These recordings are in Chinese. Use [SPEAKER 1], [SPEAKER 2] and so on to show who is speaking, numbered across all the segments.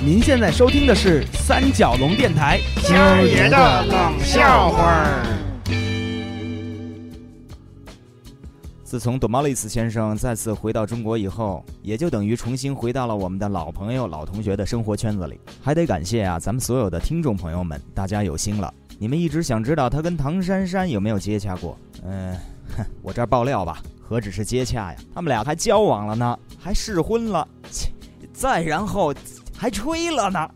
[SPEAKER 1] 您现在收听的是三角龙电台，
[SPEAKER 2] 今儿爷的冷笑话儿。
[SPEAKER 3] 自从朵毛利斯先生再次回到中国以后，也就等于重新回到了我们的老朋友、老同学的生活圈子里。还得感谢啊，咱们所有的听众朋友们，大家有心了。你们一直想知道他跟唐珊珊有没有接洽过？嗯，哼，我这儿爆料吧，何止是接洽呀，他们俩还交往了呢，还试婚了，切，再然后还吹了呢。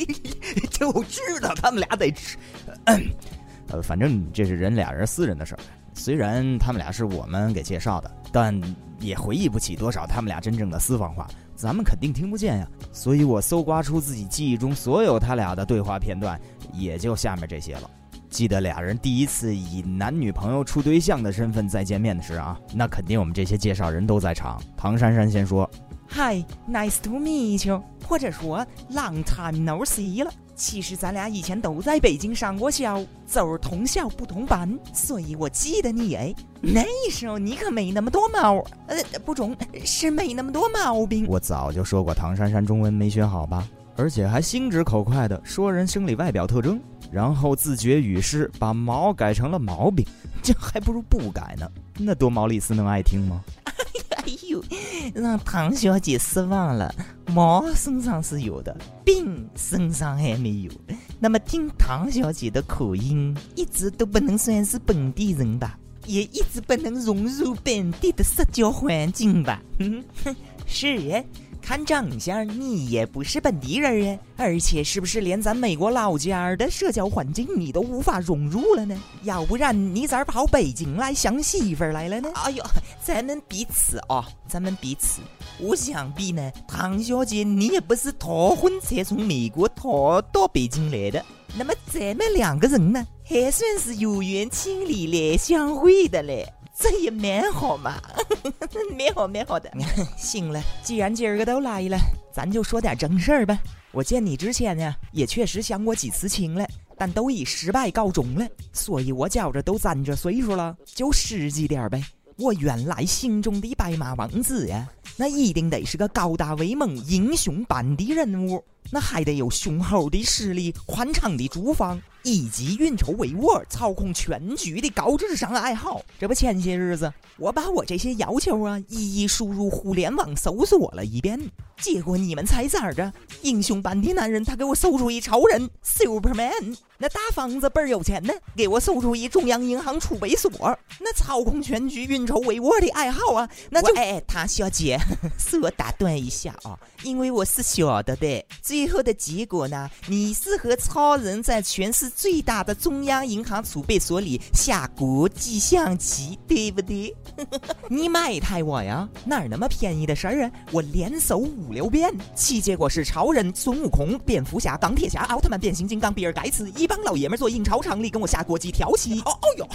[SPEAKER 3] 就知道他们俩得吃，呃，反正这是人俩人私人的事儿。虽然他们俩是我们给介绍的，但也回忆不起多少他们俩真正的私房话，咱们肯定听不见呀。所以我搜刮出自己记忆中所有他俩的对话片段，也就下面这些了。记得俩人第一次以男女朋友处对象的身份再见面的时啊，那肯定我们这些介绍人都在场。唐珊珊先说
[SPEAKER 4] ：“Hi，nice to meet you，或者说 long time no see 了。”其实咱俩以前都在北京上过校，就是同校不同班，所以我记得你哎。那时候你可没那么多毛，呃，不中，是没那么多毛病。
[SPEAKER 3] 我早就说过唐珊珊中文没学好吧，而且还心直口快的说人生理外表特征，然后自觉语失把毛改成了毛病，这还不如不改呢。那多毛利斯能爱听吗？
[SPEAKER 4] 让唐小姐失望了。毛身上是有的，病身上还没有。那么听唐小姐的口音，一直都不能算是本地人吧？也一直不能融入本地的社交环境吧？嗯，是耶。看长相，你也不是本地人呀，而且是不是连咱美国老家的社交环境你都无法融入了呢？要不然你咋跑北京来相媳妇来了呢？哎呦，咱们彼此啊，咱们彼此。我想必呢，唐小姐你也不是逃婚才从美国逃到北京来的。那么咱们两个人呢，还算是有缘千里来相会的嘞。这也蛮好嘛，蛮好蛮好的。行了，既然今儿个都来了，咱就说点正事儿呗。我见你之前呢，也确实相过几次亲了，但都以失败告终了。所以我觉着都沾着岁数了，就实际点呗。我原来心中的白马王子呀，那一定得是个高大威猛、英雄般的人物，那还得有雄厚的实力、宽敞的住房。以及运筹帷幄、操控全局的高智商爱好，这不前些日子我把我这些要求啊一一输入互联网搜索了一遍，结果你们猜咋着？英雄般的男人他给我搜出一超人 Superman，那大房子倍儿有钱呢，给我搜出一中央银行储备所，那操控全局、运筹帷幄的爱好啊，那就哎，唐小姐，是我打断一下啊，因为我是晓得的，最后的结果呢，你是和超人在全市。最大的中央银行储备所里下国际象棋，对不对？你买一台我呀，哪儿那么便宜的事儿啊？我连搜五六遍，其结果是超人、孙悟空、蝙蝠侠、钢铁侠、奥特曼、变形金刚、比尔盖茨一帮老爷们坐印钞厂里跟我下国际调棋。哦 哦哟，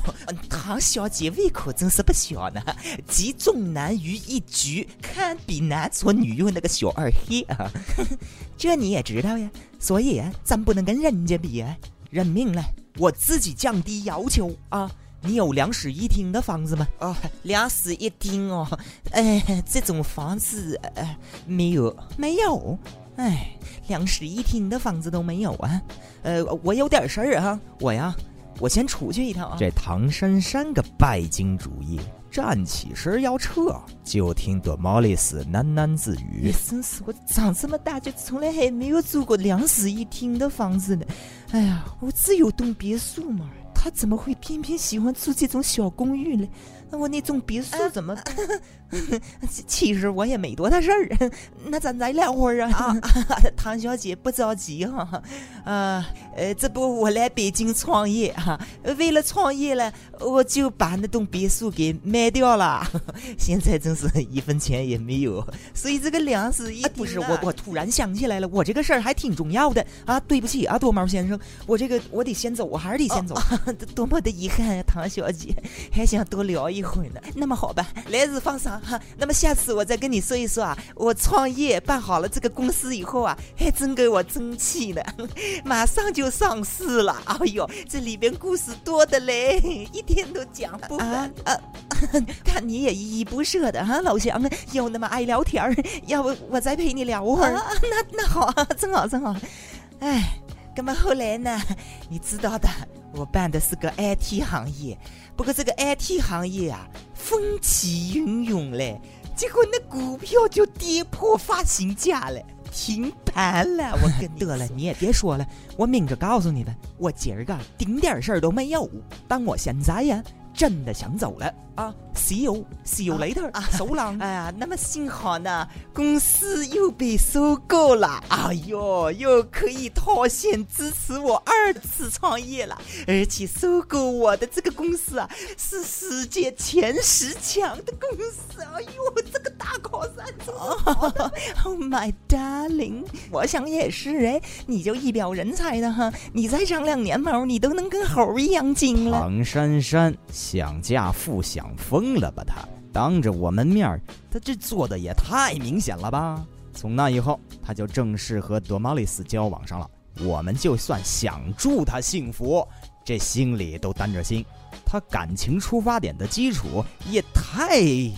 [SPEAKER 4] 唐小姐胃口真是不小呢，集众男于一局，堪比男左女右那个小二黑啊！这你也知道呀，所以咱不能跟人家比呀。认命了，我自己降低要求啊！你有两室一厅的房子吗？哦，两室一厅哦，哎，这种房子呃没有，没有，哎，两室一厅的房子都没有啊！呃，我有点事儿哈，我呀，我先出去一趟啊。
[SPEAKER 3] 这唐珊珊个拜金主义，站起身要撤，就听朵毛里斯喃喃自语：“
[SPEAKER 4] 真是我长这么大就从来还没有住过两室一厅的房子呢。”哎呀，我只有栋别墅嘛，他怎么会偏偏喜欢住这种小公寓呢？那我那种别墅怎么？其实我也没多大事儿，那咱再聊会儿啊。唐小姐不着急哈，啊，呃，这不我来北京创业哈，为了创业了，我就把那栋别墅给卖掉了，现在真是一分钱也没有，所以这个粮食一不是我，我突然想起来了，我这个事儿还挺重要的。啊，对不起啊，多毛先生，我这个我得先走，我还是得先走，多么的遗憾呀，唐小姐，还想多聊一会儿呢。那么好吧，来日方长。哈，那么下次我再跟你说一说啊，我创业办好了这个公司以后啊，还真给我争气呢，马上就上市了。哎呦，这里边故事多的嘞，一天都讲不完。啊，看你也依依不舍的啊，老乡，又那么爱聊天儿，要不我再陪你聊会儿？那那好啊，正好正好。哎，那么后来呢？你知道的，我办的是个 IT 行业，不过这个 IT 行业啊，风起云涌嘞，结果那股票就跌破发行价了。停盘了，我跟得了，你也别说了，我明着告诉你的，我今儿个丁点事儿都没有。但我现在呀，真的想走了。啊！See you，see you later，啊，so long。哎呀，那么幸好呢，公司又被收购了，哎呦，又可以套现支持我二次创业了。而且收购我的这个公司啊，是世界前十强的公司。哎呦，这个大靠山！Oh my darling，我想也是哎，你就一表人才的哈，你再长两年毛，你都能跟猴一样精了。
[SPEAKER 3] 唐珊珊想嫁富想疯了吧？他当着我们面儿，他这做的也太明显了吧？从那以后，他就正式和德玛丽斯交往上了。我们就算想祝他幸福，这心里都担着心。他感情出发点的基础也太……嘿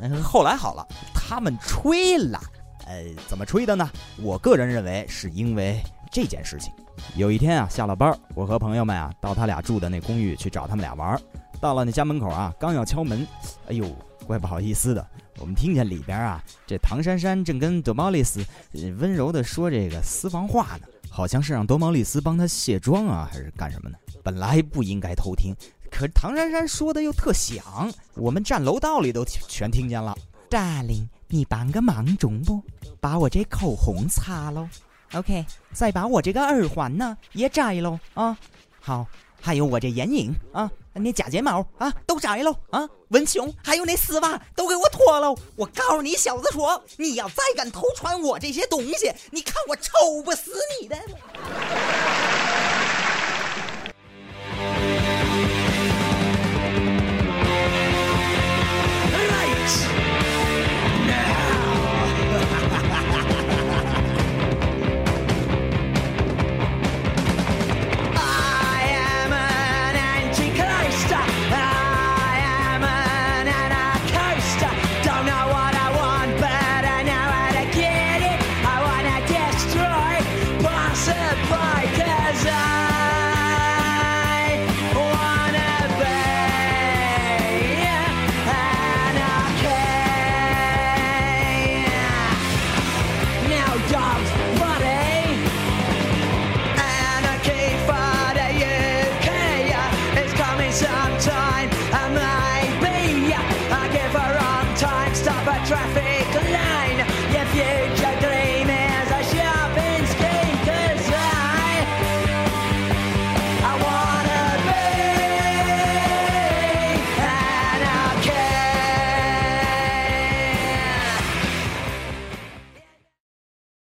[SPEAKER 3] 后来好了，他们吹了。呃，怎么吹的呢？我个人认为是因为这件事情。有一天啊，下了班，我和朋友们啊到他俩住的那公寓去找他们俩玩。到了那家门口啊，刚要敲门，哎呦，怪不好意思的。我们听见里边啊，这唐珊珊正跟德毛丽斯温柔的说这个私房话呢，好像是让德毛丽斯帮她卸妆啊，还是干什么呢？本来不应该偷听，可是唐珊珊说的又特响，我们站楼道里都全听见了。
[SPEAKER 4] Darling，你帮个忙中不？把我这口红擦喽。OK，再把我这个耳环呢也摘喽啊。好，还有我这眼影啊。那假睫毛啊，都摘喽啊！文胸，还有那丝袜都给我脱喽！我告诉你小子说，你要再敢偷穿我这些东西，你看我抽不死你的 out dogs